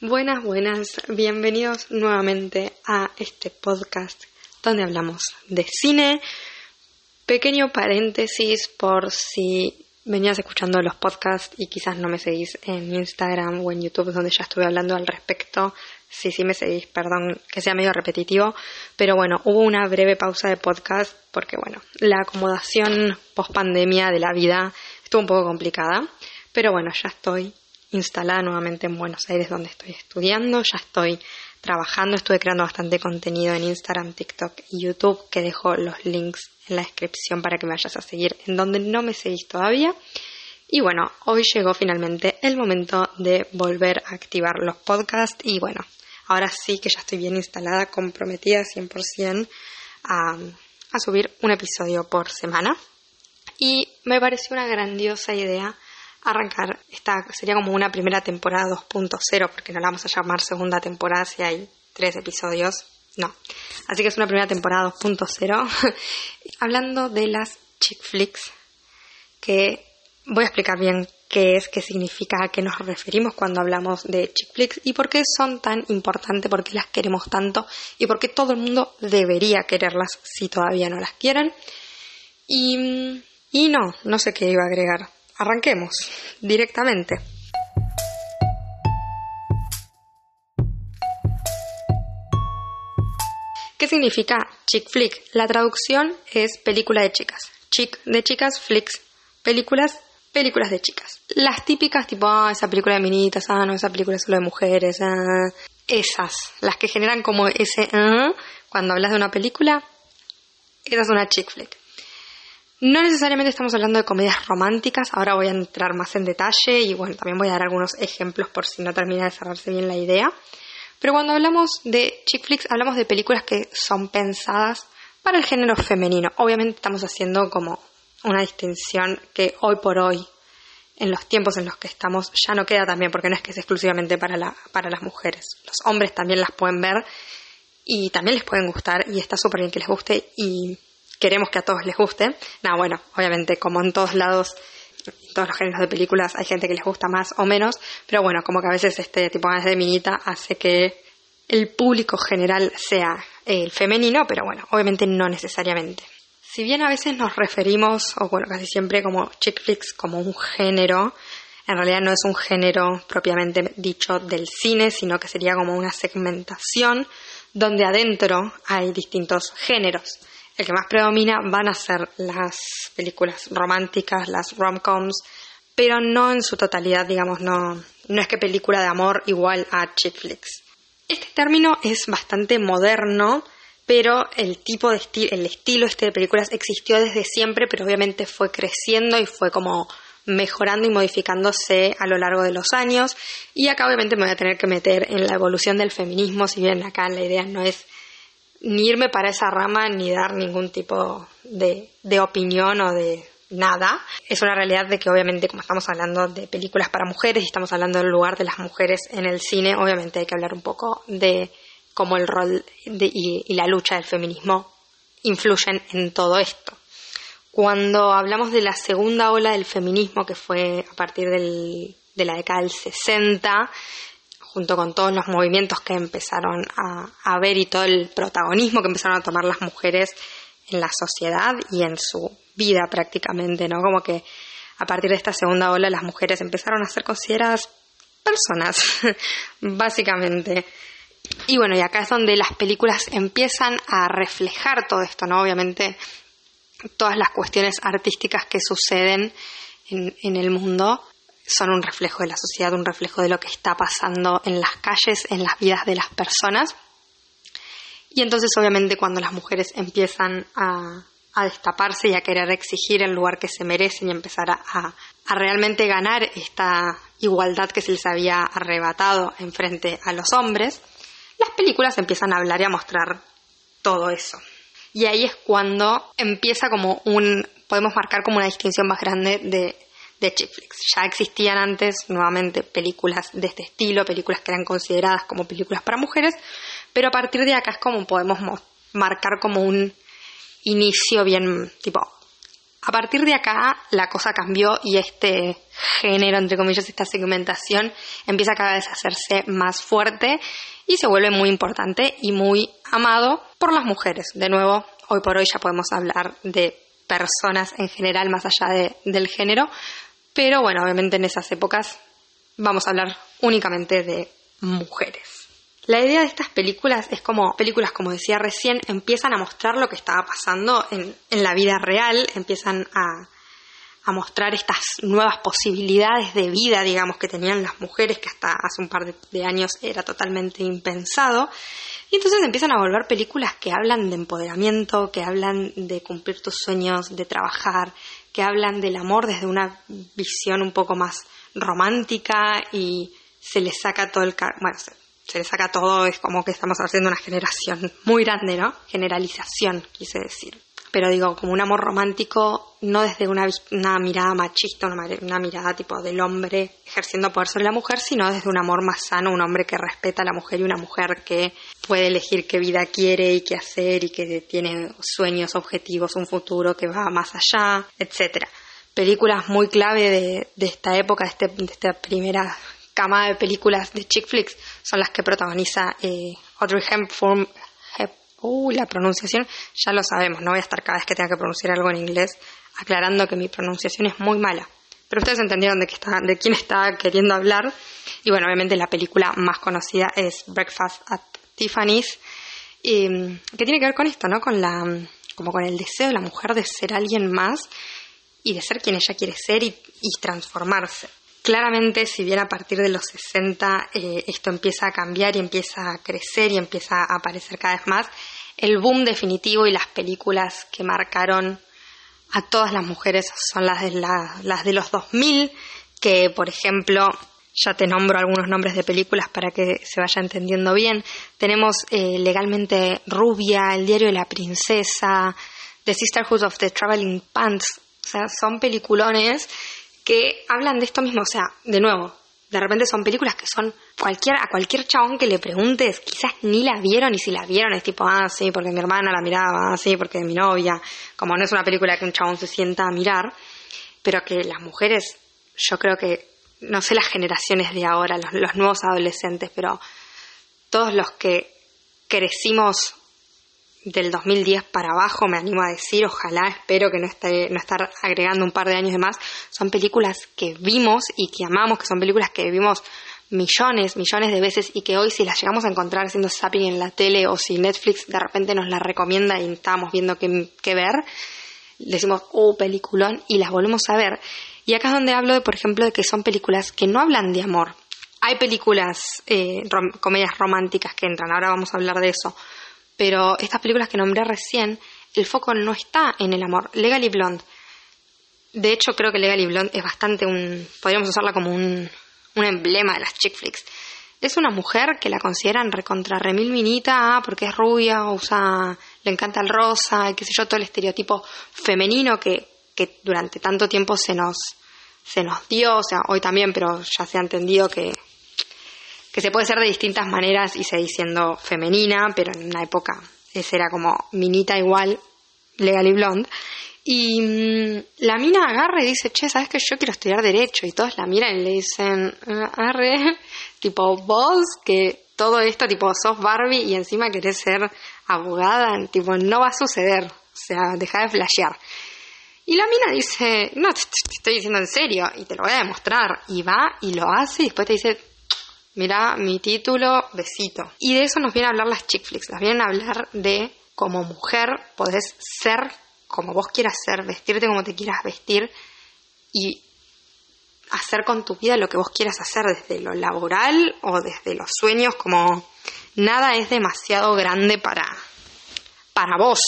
Buenas, buenas, bienvenidos nuevamente a este podcast donde hablamos de cine. Pequeño paréntesis por si venías escuchando los podcasts y quizás no me seguís en Instagram o en YouTube donde ya estuve hablando al respecto. Si sí me seguís, perdón que sea medio repetitivo, pero bueno, hubo una breve pausa de podcast porque bueno, la acomodación post pandemia de la vida estuvo un poco complicada, pero bueno, ya estoy instalada nuevamente en Buenos Aires donde estoy estudiando, ya estoy trabajando, estuve creando bastante contenido en Instagram, TikTok y YouTube que dejo los links en la descripción para que me vayas a seguir en donde no me seguís todavía. Y bueno, hoy llegó finalmente el momento de volver a activar los podcasts y bueno, ahora sí que ya estoy bien instalada, comprometida 100% a, a subir un episodio por semana. Y me pareció una grandiosa idea arrancar. Esta sería como una primera temporada 2.0, porque no la vamos a llamar segunda temporada si hay tres episodios. No. Así que es una primera temporada 2.0. Hablando de las chick flicks, que voy a explicar bien qué es, qué significa, a qué nos referimos cuando hablamos de chick flicks y por qué son tan importantes, por qué las queremos tanto y por qué todo el mundo debería quererlas si todavía no las quieren. Y, y no, no sé qué iba a agregar. Arranquemos directamente. ¿Qué significa chick flick? La traducción es película de chicas. Chick de chicas, flicks, películas, películas de chicas. Las típicas tipo, ah, esa película de minitas, ah, no, esa película es solo de mujeres, ah, esas, las que generan como ese, ah, cuando hablas de una película, esa es una chick flick. No necesariamente estamos hablando de comedias románticas, ahora voy a entrar más en detalle y bueno, también voy a dar algunos ejemplos por si no termina de cerrarse bien la idea. Pero cuando hablamos de chick flicks, hablamos de películas que son pensadas para el género femenino. Obviamente estamos haciendo como una distinción que hoy por hoy, en los tiempos en los que estamos, ya no queda también, porque no es que es exclusivamente para, para las mujeres. Los hombres también las pueden ver y también les pueden gustar y está súper bien que les guste y queremos que a todos les guste. No, bueno, obviamente como en todos lados, en todos los géneros de películas hay gente que les gusta más o menos, pero bueno, como que a veces este tipo de minita hace que el público general sea el femenino, pero bueno, obviamente no necesariamente. Si bien a veces nos referimos, o bueno, casi siempre como chick flicks, como un género, en realidad no es un género propiamente dicho del cine, sino que sería como una segmentación donde adentro hay distintos géneros el que más predomina van a ser las películas románticas, las rom-coms, pero no en su totalidad, digamos, no, no es que película de amor igual a chick flicks. Este término es bastante moderno, pero el tipo de estilo, el estilo este de películas existió desde siempre, pero obviamente fue creciendo y fue como mejorando y modificándose a lo largo de los años. Y acá obviamente me voy a tener que meter en la evolución del feminismo, si bien acá la idea no es ni irme para esa rama ni dar ningún tipo de, de opinión o de nada. Es una realidad de que obviamente como estamos hablando de películas para mujeres y estamos hablando del lugar de las mujeres en el cine, obviamente hay que hablar un poco de cómo el rol y, y, la lucha del feminismo influyen en todo esto. Cuando hablamos de la segunda ola del feminismo, que fue a partir del, de la década del 60, junto con todos los movimientos que empezaron a, ver y todo el protagonismo que empezaron a tomar las mujeres en la sociedad y en su vida prácticamente, ¿no? Como que a partir de esta segunda ola las mujeres empezaron a ser consideradas personas, básicamente. Y bueno, y acá es donde las películas empiezan a reflejar todo esto, ¿no? Obviamente todas las cuestiones artísticas que suceden en, en el mundo son un reflejo de la sociedad, un reflejo de lo que está pasando en las calles, en las vidas de las personas. Y entonces obviamente cuando las mujeres empiezan a, destaparse y a querer exigir el lugar que se merecen y empezar a, a, realmente ganar esta igualdad que se les había arrebatado en frente a los hombres, las películas empiezan a hablar y a mostrar todo eso. Y ahí es cuando empieza como un, podemos marcar como una distinción más grande de de chick flicks. Ya existían antes nuevamente películas de este estilo, películas que eran consideradas como películas para mujeres, pero a partir de acá es como podemos marcar como un inicio bien tipo A partir de acá la cosa cambió y este género, entre comillas, esta segmentación empieza cada vez a hacerse más fuerte y se vuelve muy importante y muy amado por las mujeres. De nuevo, hoy por hoy ya podemos hablar de personas en general más allá del género, pero bueno, obviamente en esas épocas vamos a hablar únicamente de mujeres. La idea de estas películas es como, películas como decía recién, empiezan a mostrar lo que estaba pasando en, la vida real, empiezan a, a, mostrar estas nuevas posibilidades de vida, digamos, que tenían las mujeres, que hasta hace un par de, años era totalmente impensado. Y entonces empiezan a volver películas que hablan de empoderamiento, que hablan de cumplir tus sueños, de trabajar, que hablan del amor desde una visión un poco más romántica y se le saca todo el... Bueno, se le saca todo, es como que estamos haciendo una generación muy grande, ¿no? Generalización, quise decir. Pero digo, como un amor romántico, no desde una, mirada machista, una, una, mirada tipo del hombre ejerciendo poder sobre la mujer, sino desde un amor más sano, un hombre que respeta a la mujer y una mujer que puede elegir qué vida quiere y qué hacer y que tiene sueños, objetivos, un futuro que va más allá, etcétera películas muy clave de, de esta época, de, este, de esta primera cama de películas de chick flicks son las que protagoniza eh, Audrey Hepburn. Uh, la pronunciación ya lo sabemos, no voy a estar cada vez que tenga que pronunciar algo en inglés aclarando que mi pronunciación es muy mala. Pero ustedes entendieron de, está, de quién está queriendo hablar. Y bueno, obviamente la película más conocida es Breakfast at Tiffany's, que tiene que ver con esto, ¿no? Con la, como con el deseo de la mujer de ser alguien más y de ser quien ella quiere ser y transformarse. Claramente, si bien a partir de los 60 eh, esto empieza a cambiar y empieza a crecer y empieza a aparecer cada vez más, el boom definitivo y las películas que marcaron a todas las mujeres son las de, las de los 2000, que por ejemplo, ya te nombro algunos nombres de películas para que se vaya entendiendo bien. Tenemos eh, legalmente Rubia, El diario de la princesa, The Sisterhood of the Traveling Pants, o sea, son peliculones que hablan de esto mismo, o sea, de nuevo, de repente son películas que son cualquier a cualquier chabón que le preguntes, quizás ni la vieron y si la vieron es tipo, ah, sí, porque mi hermana la miraba, ah, sí, porque mi novia, como no es una película que un chabón se sienta a mirar, pero que las mujeres, yo creo que, no sé las generaciones de ahora, los, los nuevos adolescentes, pero todos los que crecimos del 2010 para abajo, me animo a decir, ojalá, espero que no esté, no estar agregando un par de años de más, son películas que vimos y que amamos, que son películas que vimos millones, millones de veces y que hoy si las llegamos a encontrar haciendo zapping en la tele o si Netflix de repente nos la recomienda y estamos viendo qué, qué ver, decimos, oh, peliculón, y las volvemos a ver. Y acá es donde hablo, de, por ejemplo, de que son películas que no hablan de amor. Hay películas, eh, comedias románticas que entran, ahora vamos a hablar de eso, pero estas películas que nombré recién, el foco no está en el amor. Legally Blonde. De hecho, creo que Legally Blonde es bastante un. podríamos usarla como un, un emblema de las chick flicks. Es una mujer que la consideran recontra remil minita ah, porque es rubia, usa, le encanta el rosa, y qué sé yo, todo el estereotipo femenino que, que durante tanto tiempo se nos, se nos dio, o sea, hoy también, pero ya se ha entendido que que se puede ser de distintas maneras y seguir siendo femenina, pero en una época esa era como minita igual, legal y blonde. Y mm, la mina agarra y dice, che, ¿sabes que yo quiero estudiar Derecho? Y todos la miran y le dicen, ah, arre, tipo, vos, que todo esto, tipo, sos Barbie y encima querés ser abogada, tipo, no va a suceder. O sea, deja de flashear. Y la mina dice, no, te, estoy diciendo en serio y te lo voy a demostrar. Y va y lo hace y después te dice, mira mi título, besito. Y de eso nos vienen a hablar las chick flicks, nos vienen a hablar de como mujer podés ser como vos quieras ser, vestirte como te quieras vestir y hacer con tu vida lo que vos quieras hacer desde lo laboral o desde los sueños, como nada es demasiado grande para, para vos.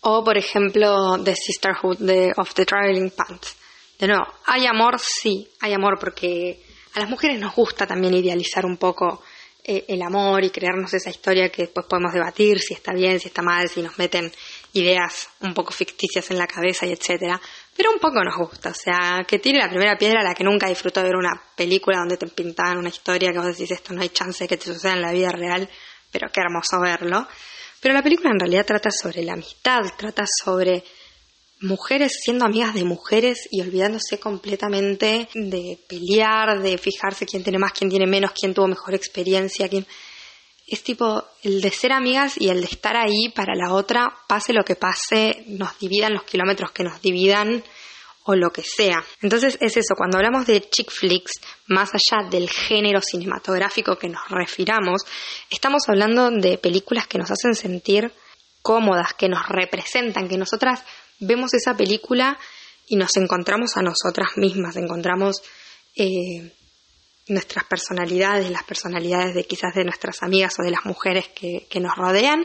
O por ejemplo, The Sisterhood of the Traveling Pants. De nuevo, hay amor, sí, hay amor porque a las mujeres nos gusta también idealizar un poco eh, el amor y crearnos esa historia que después podemos debatir si está bien, si está mal, si nos meten ideas un poco ficticias en la cabeza y etcétera. Pero un poco nos gusta, o sea, que tire la primera piedra a la que nunca disfrutó de ver una película donde te pintaban una historia que vos decís esto no hay chance de que te suceda en la vida real, pero qué hermoso verlo. Pero la película en realidad trata sobre la amistad, trata sobre mujeres siendo amigas de mujeres y olvidándose completamente de pelear, de fijarse quién tiene más, quién tiene menos, quién tuvo mejor experiencia, quién... Es tipo el de ser amigas y el de estar ahí para la otra, pase lo que pase, nos dividan los kilómetros que nos dividan o lo que sea. Entonces es eso, cuando hablamos de chick flicks, más allá del género cinematográfico que nos refiramos, estamos hablando de películas que nos hacen sentir cómodas, que nos representan, que nosotras vemos esa película y nos encontramos a nosotras mismas, encontramos eh, nuestras personalidades, las personalidades de quizás de nuestras amigas o de las mujeres que, que, nos rodean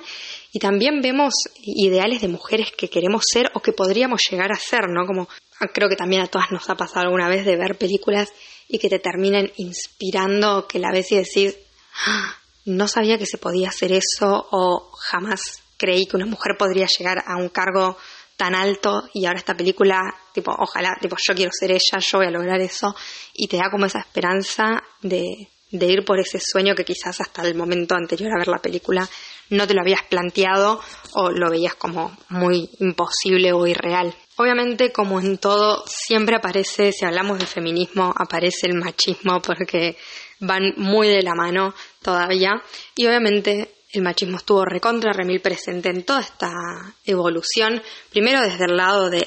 y también vemos ideales de mujeres que queremos ser o que podríamos llegar a ser, ¿no? Como creo que también a todas nos ha pasado alguna vez de ver películas y que te terminen inspirando, que la ves y decís, ah, no sabía que se podía hacer eso o jamás creí que una mujer podría llegar a un cargo tan alto y ahora esta película, tipo, ojalá, tipo, yo quiero ser ella, yo voy a lograr eso y te da como esa esperanza de, de ir por ese sueño que quizás hasta el momento anterior a ver la película no te lo habías planteado o lo veías como muy imposible o irreal. Obviamente, como en todo, siempre aparece, si hablamos de feminismo, aparece el machismo porque van muy de la mano todavía. Y obviamente el machismo estuvo recontra remil presente en toda esta evolución, primero desde el lado de,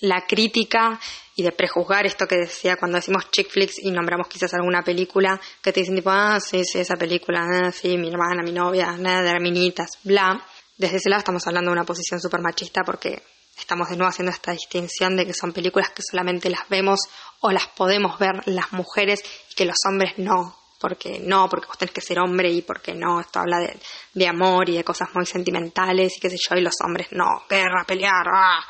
la crítica y de prejuzgar esto que decía cuando decimos chick flicks y nombramos quizás alguna película que te dicen tipo, ah, sí, sí, esa película, ah, sí, mi hermana, mi novia, nada de minitas, bla. Desde ese lado estamos hablando de una posición súper machista porque estamos de nuevo haciendo esta distinción de que son películas que solamente las vemos o las podemos ver las mujeres y que los hombres no, porque no, porque vos tenés que ser hombre y porque no, esto habla de, de amor y de cosas muy sentimentales y qué sé yo, y los hombres no, guerra, pelear, ¡ah!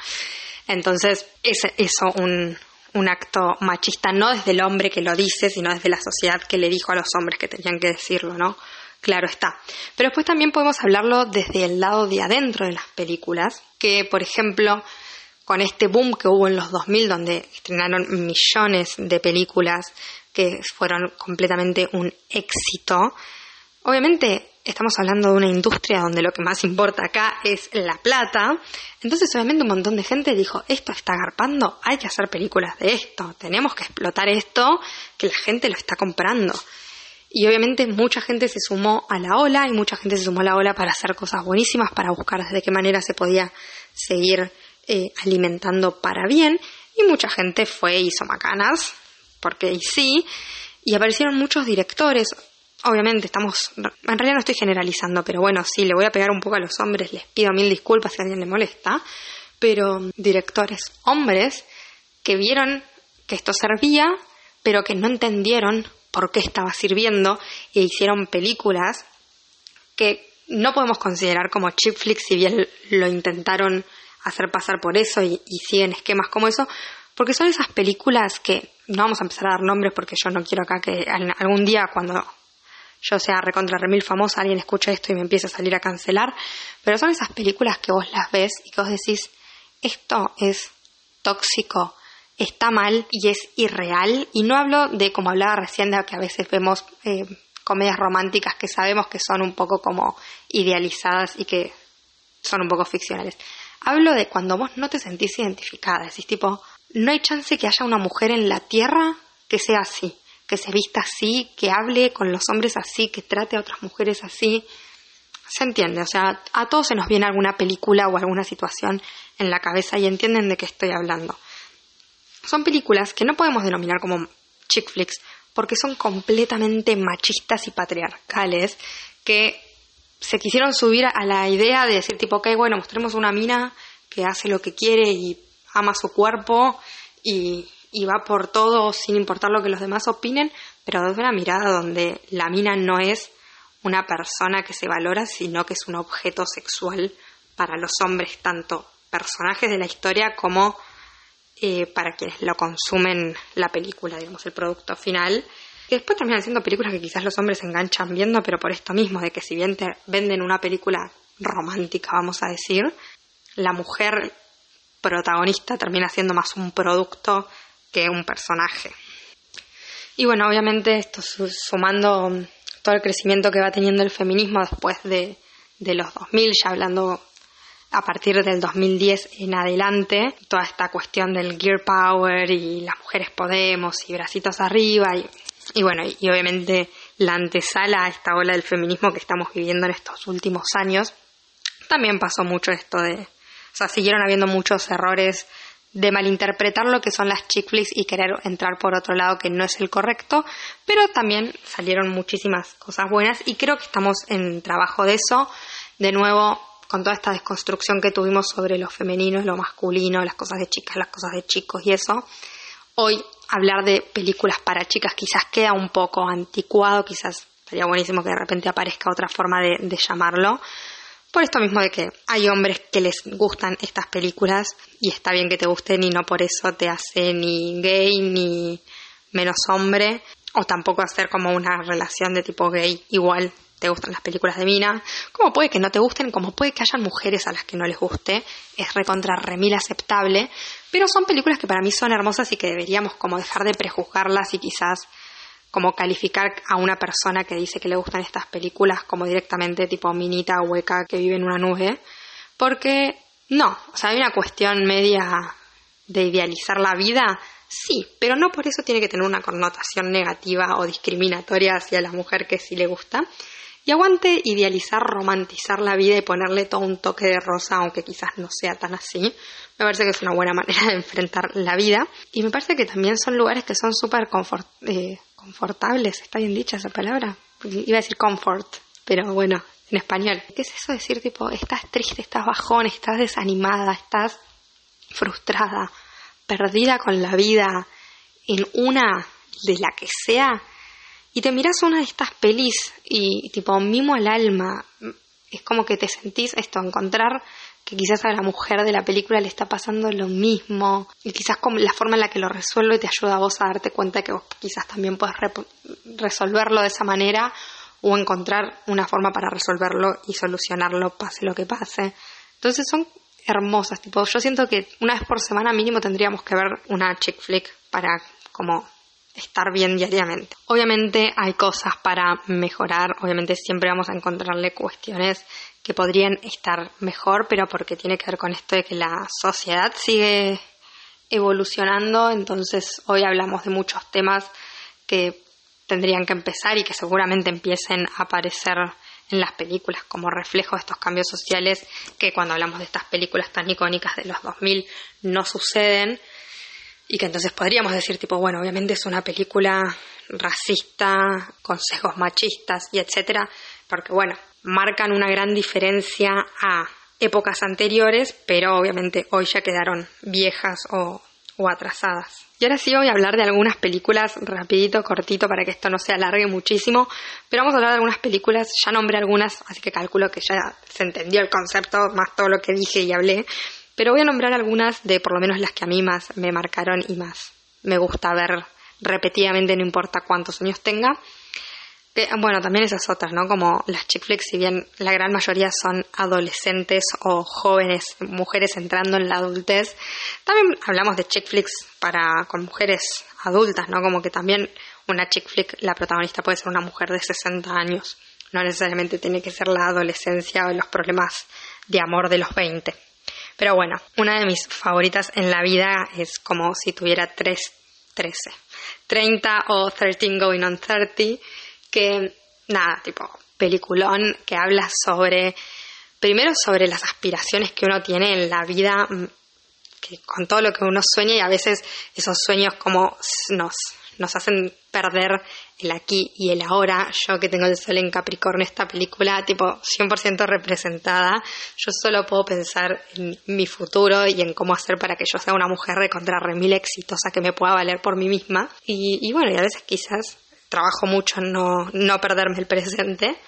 Entonces, es eso un, un acto machista, no desde el hombre que lo dice, sino desde la sociedad que le dijo a los hombres que tenían que decirlo, ¿no? Claro está. Pero después también podemos hablarlo desde el lado de adentro de las películas, que por ejemplo, con este boom que hubo en los 2000, donde estrenaron millones de películas que fueron completamente un éxito, obviamente estamos hablando de una industria donde lo que más importa acá es la plata. Entonces, obviamente, un montón de gente dijo: Esto está agarpando, hay que hacer películas de esto, tenemos que explotar esto, que la gente lo está comprando. Y obviamente mucha gente se sumó a la ola y mucha gente se sumó a la ola para hacer cosas buenísimas, para buscar de qué manera se podía seguir eh, alimentando para bien. Y mucha gente fue hizo macanas, porque y sí. Y aparecieron muchos directores. Obviamente estamos, en realidad no estoy generalizando, pero bueno, sí, le voy a pegar un poco a los hombres, les pido mil disculpas si a alguien le molesta, pero directores hombres que vieron que esto servía, pero que no entendieron por qué estaba sirviendo e hicieron películas que no podemos considerar como chip flicks si bien lo intentaron hacer pasar por eso y, y, siguen esquemas como eso, porque son esas películas que no vamos a empezar a dar nombres porque yo no quiero acá que algún día cuando yo sea recontra remil famosa alguien escuche esto y me empiece a salir a cancelar, pero son esas películas que vos las ves y que vos decís, esto es tóxico, está mal y es irreal. Y no hablo de, como hablaba recién, de que a veces vemos eh, comedias románticas que sabemos que son un poco como idealizadas y que son un poco ficcionales. Hablo de cuando vos no te sentís identificada, decís tipo, no hay chance que haya una mujer en la tierra que sea así, que se vista así, que hable con los hombres así, que trate a otras mujeres así. Se entiende, o sea, a todos se nos viene alguna película o alguna situación en la cabeza y entienden de qué estoy hablando. Son películas que no podemos denominar como chick flicks porque son completamente machistas y patriarcales que se quisieron subir a la idea de decir tipo, ok, bueno, mostremos una mina que hace lo que quiere y ama su cuerpo y, y va por todo sin importar lo que los demás opinen, pero desde una mirada donde la mina no es una persona que se valora, sino que es un objeto sexual para los hombres, tanto personajes de la historia como eh, para quienes lo consumen la película, digamos, el producto final. Que después terminan siendo películas que quizás los hombres se enganchan viendo, pero por esto mismo, de que si bien te venden una película romántica, vamos a decir, la mujer protagonista termina siendo más un producto que un personaje. Y bueno, obviamente esto sumando todo el crecimiento que va teniendo el feminismo después de, de los 2000, ya hablando a partir del 2010 en adelante, toda esta cuestión del gear power y las mujeres podemos y bracitos arriba y, y bueno, y obviamente la antesala a esta ola del feminismo que estamos viviendo en estos últimos años, también pasó mucho esto de, o sea, siguieron habiendo muchos errores de malinterpretar lo que son las chick flicks y querer entrar por otro lado que no es el correcto, pero también salieron muchísimas cosas buenas y creo que estamos en trabajo de eso. De nuevo, con toda esta desconstrucción que tuvimos sobre lo femenino, lo masculino, las cosas de chicas, las cosas de chicos y eso, hoy hablar de películas para chicas quizás queda un poco anticuado, quizás sería buenísimo que de repente aparezca otra forma de, de llamarlo, por esto mismo de que hay hombres que les gustan estas películas y está bien que te gusten y no por eso te hace ni gay ni menos hombre o tampoco hacer como una relación de tipo gay igual te gustan las películas de Mina, como puede que no te gusten, como puede que hayan mujeres a las que no les guste, es recontra remil aceptable, pero son películas que para mí son hermosas y que deberíamos como dejar de prejuzgarlas y quizás como calificar a una persona que dice que le gustan estas películas como directamente tipo minita hueca que vive en una nube, porque no, o sea, hay una cuestión media de idealizar la vida, sí, pero no por eso tiene que tener una connotación negativa o discriminatoria hacia la mujer que sí le gusta. Y aguante idealizar, romantizar la vida y ponerle todo un toque de rosa, aunque quizás no sea tan así. Me parece que es una buena manera de enfrentar la vida. Y me parece que también son lugares que son súper confort eh, está bien dicha esa palabra. Iba a decir comfort, pero bueno, en español. ¿Qué es eso de decir tipo, estás triste, estás bajón, estás desanimada, estás frustrada, perdida con la vida, en una de la que sea, y te miras una de estas pelis y tipo mimo al alma, es como que te sentís esto, encontrar que quizás a la mujer de la película le está pasando lo mismo y quizás como la forma en la que lo resuelve te ayuda a vos a darte cuenta que vos quizás también puedes resolverlo de esa manera o encontrar una forma para resolverlo y solucionarlo pase lo que pase. Entonces son hermosas, tipo, yo siento que una vez por semana mínimo tendríamos que ver una chick flick para como estar bien diariamente. Obviamente hay cosas para mejorar, obviamente siempre vamos a encontrarle cuestiones que podrían estar mejor, pero porque tiene que ver con esto de que la sociedad sigue evolucionando, entonces hoy hablamos de muchos temas que tendrían que empezar y que seguramente empiecen a aparecer en las películas como reflejo de estos cambios sociales que cuando hablamos de estas películas tan icónicas de los 2000 no suceden y que entonces podríamos decir tipo, bueno, obviamente es una película racista, con sesgos machistas y etcétera, porque bueno, marcan una gran diferencia a épocas anteriores, pero obviamente hoy ya quedaron viejas o, atrasadas. Y ahora sí voy a hablar de algunas películas rapidito, cortito, para que esto no se alargue muchísimo, pero vamos a hablar de algunas películas, ya nombré algunas, así que calculo que ya se entendió el concepto, más todo lo que dije y hablé, pero voy a nombrar algunas de por lo menos las que a mí más me marcaron y más me gusta ver repetidamente, no importa cuántos años tenga bueno, también esas otras, ¿no? Como las chick flicks, si bien la gran mayoría son adolescentes o jóvenes, mujeres entrando en la adultez, también hablamos de chick flicks para, con mujeres adultas, ¿no? Como que también una chick flick, la protagonista puede ser una mujer de 60 años, no necesariamente tiene que ser la adolescencia o los problemas de amor de los 20. Pero bueno, una de mis favoritas en la vida es como si tuviera 3, 13, 30 o 13 going on 30 que, nada, tipo, peliculón que habla sobre, primero sobre las aspiraciones que uno tiene en la vida, mm, que con todo lo que uno sueña y a veces esos sueños como nos, nos hacen perder el aquí y el ahora. Yo que tengo el sol en Capricornio, esta película tipo 100% representada, yo solo puedo pensar en mi futuro y en cómo hacer para que yo sea una mujer de contra remil exitosa que me pueda valer por mí misma. Y, y bueno, y a veces quizás trabajo mucho en no, no perderme el presente,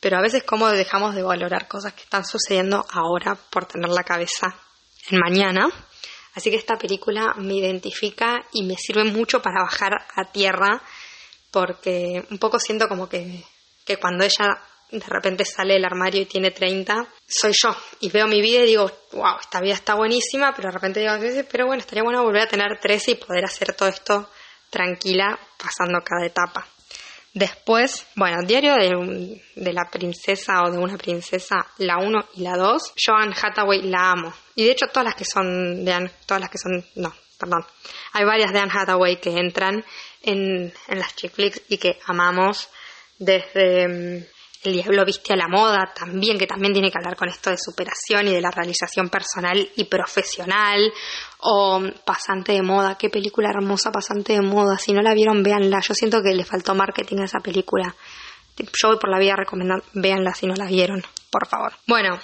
pero a veces como dejamos de valorar cosas que están sucediendo ahora por tener la cabeza en mañana. Así que esta película me identifica y me sirve mucho para bajar a tierra porque un poco siento como que, que cuando ella de repente sale del armario y tiene 30, soy yo. Y veo mi vida y digo, wow, esta vida está buenísima, pero de repente digo, pero bueno, estaría bueno volver a tener 13 y poder hacer todo esto tranquila pasando cada etapa. Después, bueno, Diario de, la Princesa o de una Princesa, la 1 y la 2. Joan Hathaway la amo. Y de hecho todas las que son de Anne, todas las que son, no, perdón. Hay varias de Anne Hathaway que entran en, en las chick flicks y que amamos desde mm, el diablo viste a la moda también, que también tiene que hablar con esto de superación y de la realización personal y profesional. O Pasante de moda, qué película hermosa Pasante de moda. Si no la vieron, véanla. Yo siento que le faltó marketing a esa película. Yo voy por la vida recomendando, véanla si no la vieron, por favor. Bueno,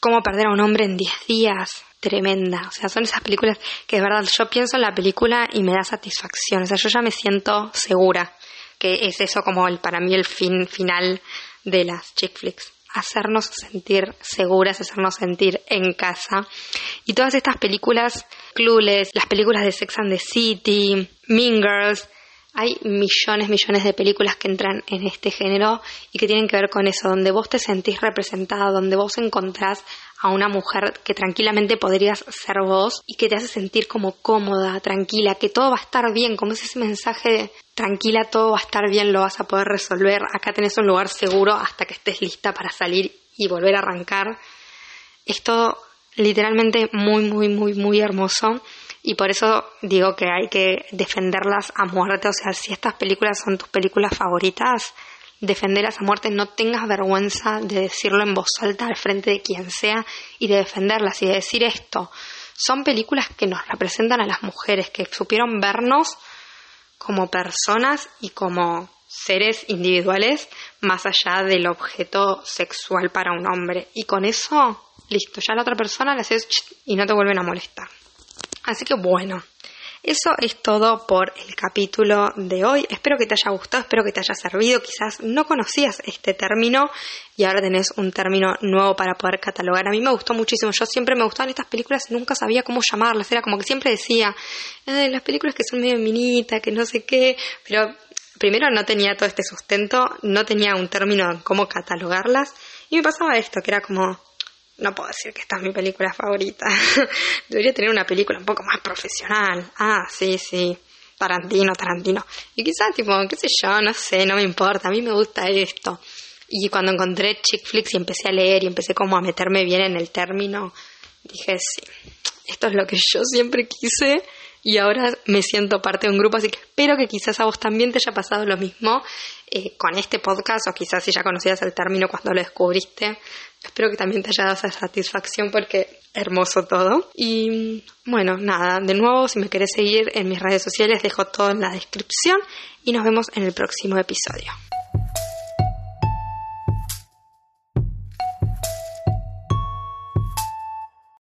cómo perder a un hombre en 10 días. Tremenda. O sea, son esas películas que de verdad yo pienso en la película y me da satisfacción. O sea, yo ya me siento segura que es eso como el, para mí el fin final de las chick flicks. Hacernos sentir seguras, hacernos sentir en casa. Y todas estas películas, Clueless, las películas de Sex and the City, Mean Girls, hay millones, millones de películas que entran en este género y que tienen que ver con eso, donde vos te sentís representada, donde vos encontrás a una mujer que tranquilamente podrías ser vos y que te hace sentir como cómoda, tranquila, que todo va a estar bien, como es ese mensaje de tranquila, todo va a estar bien, lo vas a poder resolver, acá tenés un lugar seguro hasta que estés lista para salir y volver a arrancar. Es todo literalmente muy, muy, muy, muy hermoso y por eso digo que hay que defenderlas a muerte, o sea, si estas películas son tus películas favoritas, defenderlas a muerte, no tengas vergüenza de decirlo en voz alta al frente de quien sea y de defenderlas y de decir esto. Son películas que nos representan a las mujeres, que supieron vernos como personas y como seres individuales más allá del objeto sexual para un hombre. Y con eso, listo, ya la otra persona le haces y no te vuelven a molestar. Así que bueno, eso es todo por el capítulo de hoy. Espero que te haya gustado, espero que te haya servido. Quizás no conocías este término y ahora tenés un término nuevo para poder catalogar. A mí me gustó muchísimo. Yo siempre me gustaban estas películas, nunca sabía cómo llamarlas. Era como que siempre decía, eh, las películas que son medio minitas, que no sé qué. Pero primero no tenía todo este sustento, no tenía un término en cómo catalogarlas. Y me pasaba esto, que era como, no puedo decir que esta es mi película favorita. Debería tener una película un poco más profesional. Ah, sí, sí. Tarantino, Tarantino. Y quizás, tipo, qué sé yo, no sé, no me importa. A mí me gusta esto. Y cuando encontré chick flicks y empecé a leer y empecé como a meterme bien en el término, dije, sí, esto es lo que yo siempre quise y ahora me siento parte de un grupo, así que espero que quizás a vos también te haya pasado lo mismo eh, con este podcast o quizás si ya conocías el término cuando lo descubriste. Espero que también te haya dado esa satisfacción porque hermoso todo. Y bueno, nada, de nuevo, si me querés seguir en mis redes sociales, dejo todo en la descripción y nos vemos en el próximo episodio.